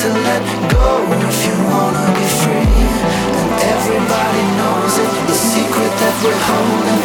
to let go if you wanna be free. And everybody knows it, the secret that we're holding.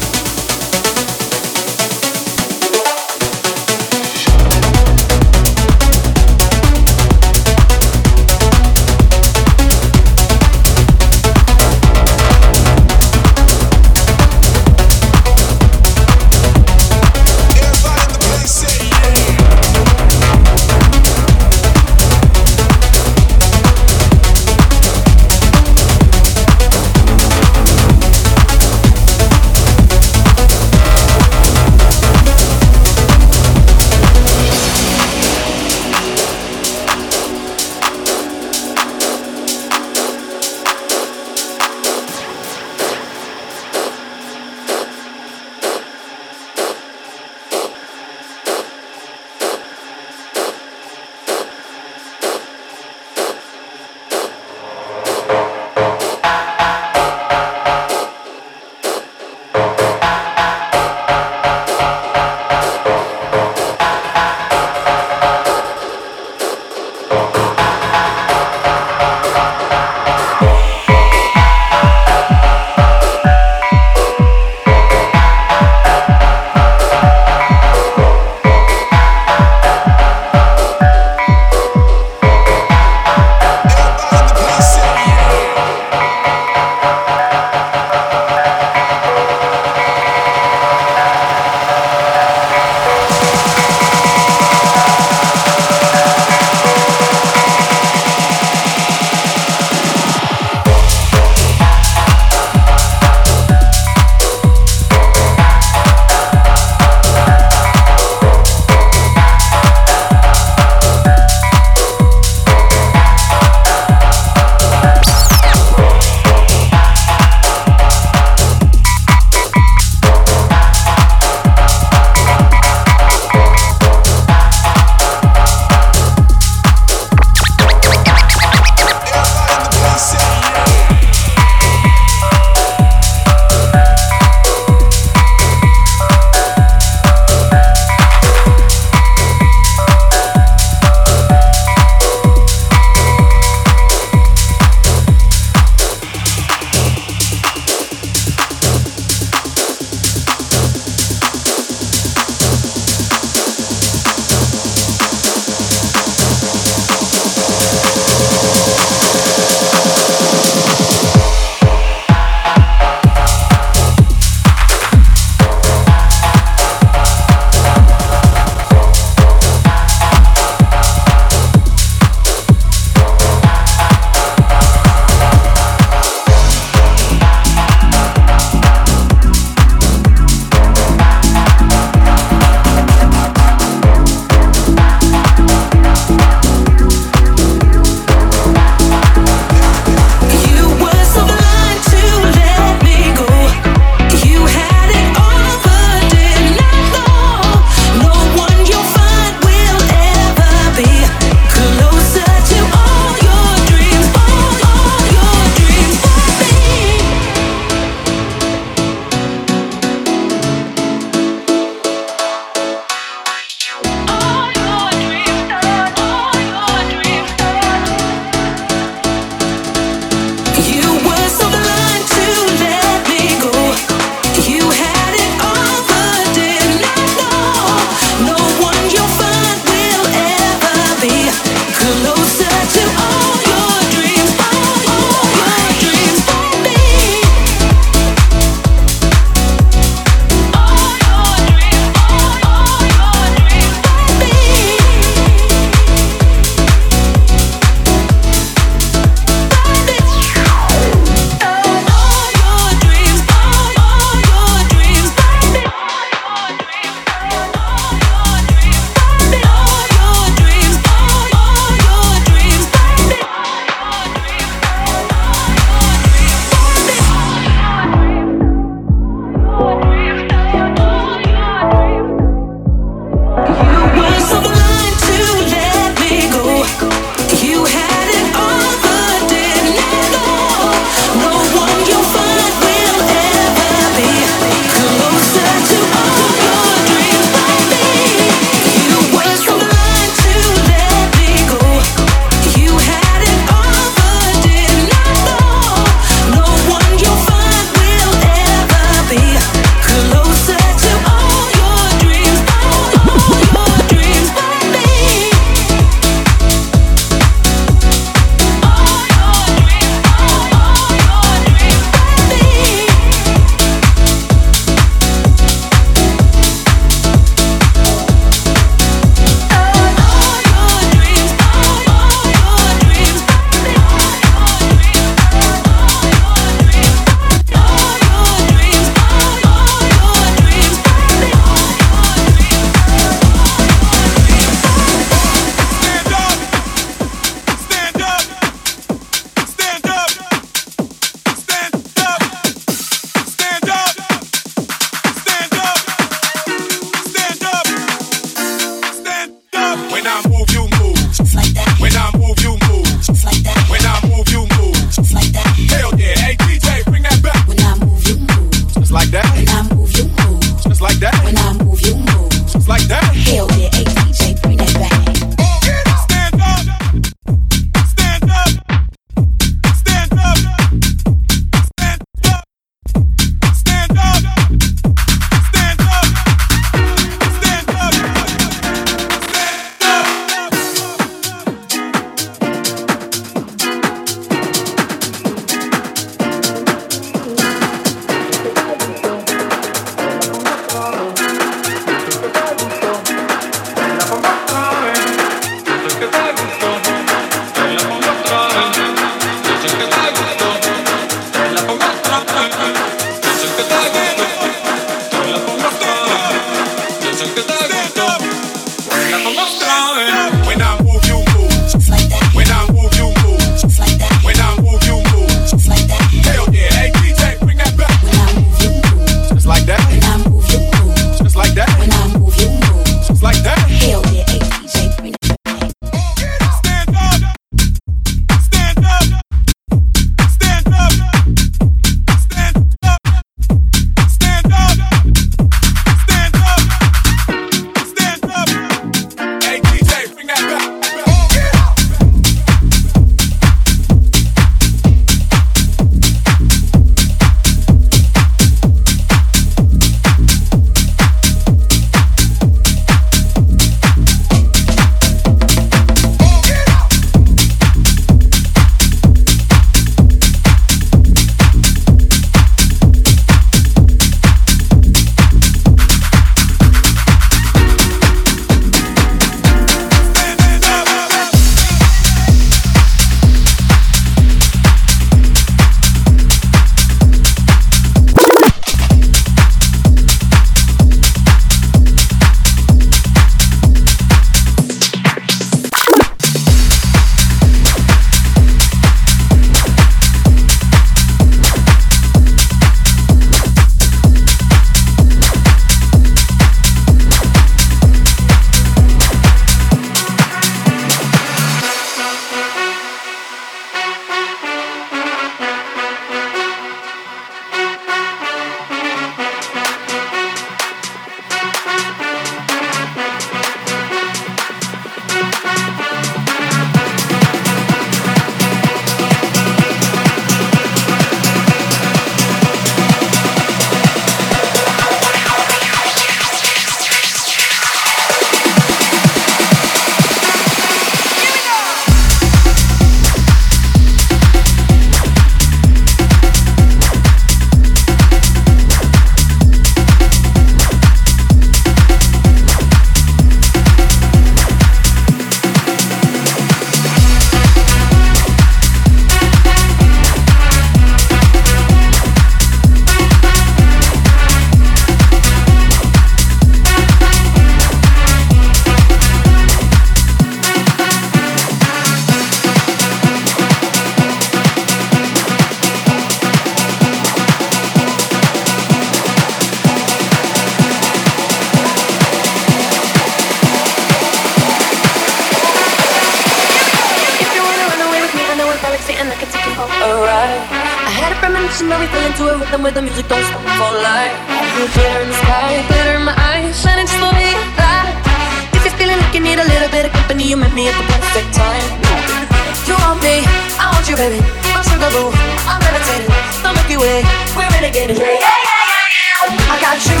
You, baby. My sugar boo, I'm meditating. The Milky Way, we're renegading. Yeah, yeah, yeah, yeah. I got you,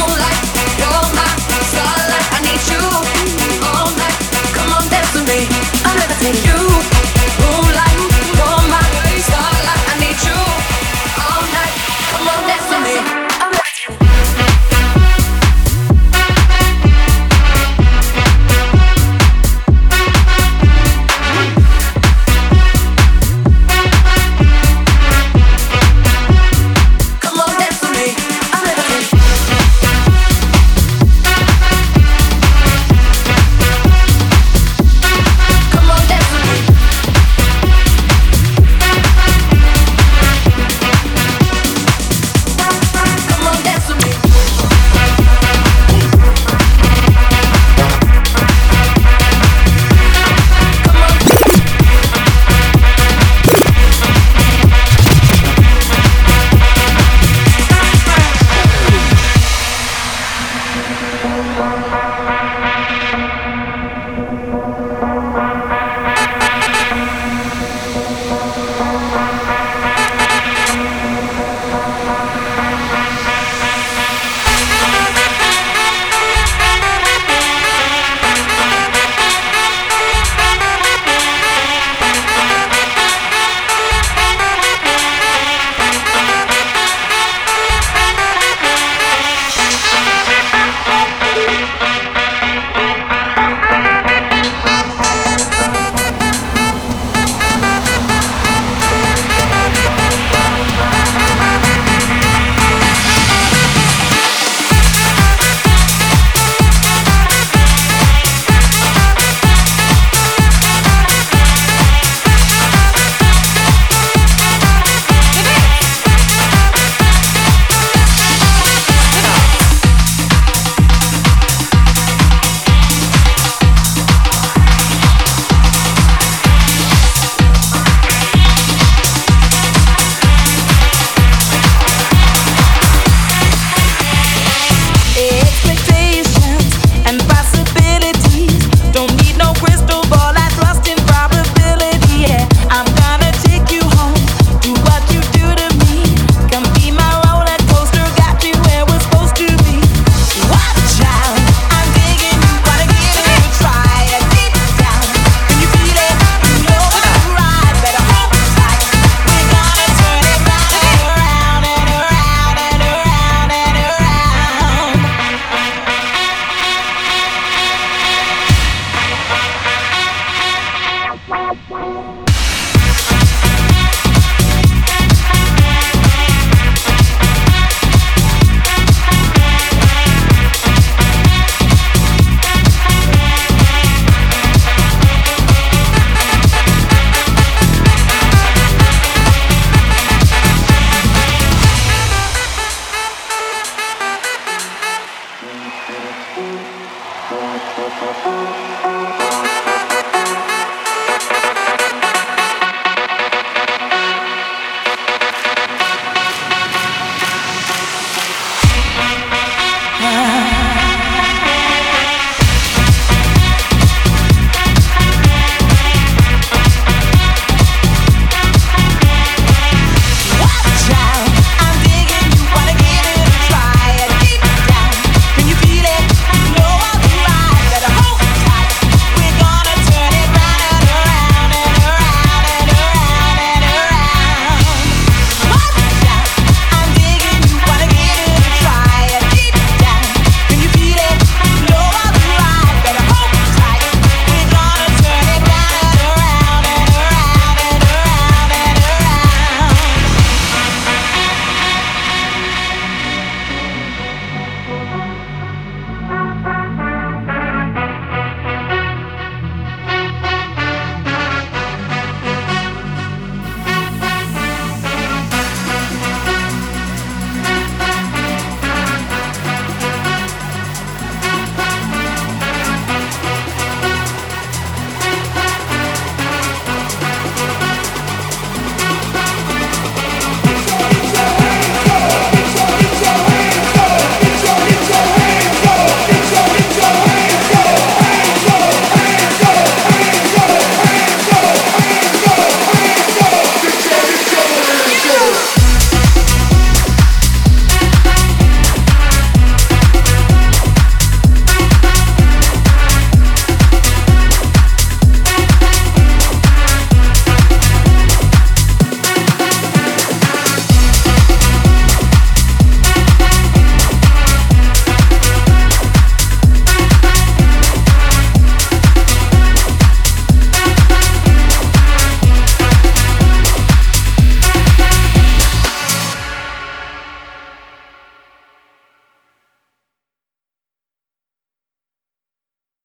moonlight, you're my starlight. I need you all night. Come on, dance with me. I'm levitating you.